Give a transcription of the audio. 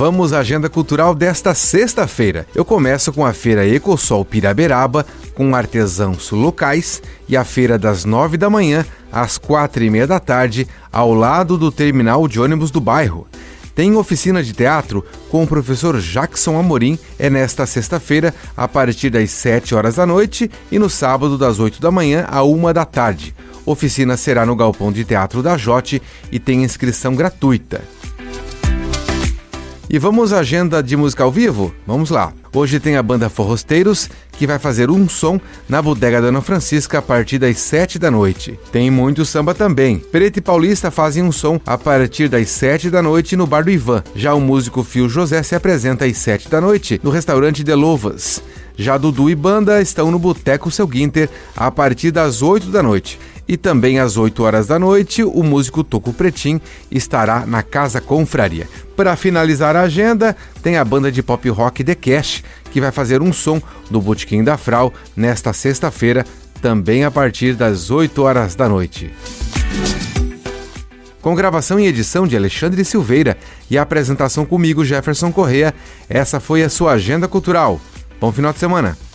Vamos à agenda cultural desta sexta-feira. Eu começo com a Feira Ecosol Piraberaba, com artesãos locais, e a feira das nove da manhã às quatro e meia da tarde, ao lado do terminal de ônibus do bairro. Tem oficina de teatro com o professor Jackson Amorim, é nesta sexta-feira, a partir das 7 horas da noite e no sábado, das 8 da manhã à 1 da tarde. Oficina será no Galpão de Teatro da Jote e tem inscrição gratuita. E vamos à agenda de música ao vivo? Vamos lá. Hoje tem a banda Forrosteiros, que vai fazer um som na Bodega Dona Francisca a partir das 7 da noite. Tem muito samba também. Preto e Paulista fazem um som a partir das 7 da noite no Bar do Ivan. Já o músico Fio José se apresenta às 7 da noite no restaurante De Lovas. Já Dudu e Banda estão no Boteco Seu Guinter a partir das 8 da noite. E também às 8 horas da noite, o músico Toco Pretim estará na Casa Confraria. Para finalizar a agenda, tem a banda de pop rock The Cash, que vai fazer um som do Botequim da Frau nesta sexta-feira, também a partir das 8 horas da noite. Com gravação e edição de Alexandre Silveira e apresentação comigo, Jefferson Correa, essa foi a sua agenda cultural. Bom final de semana!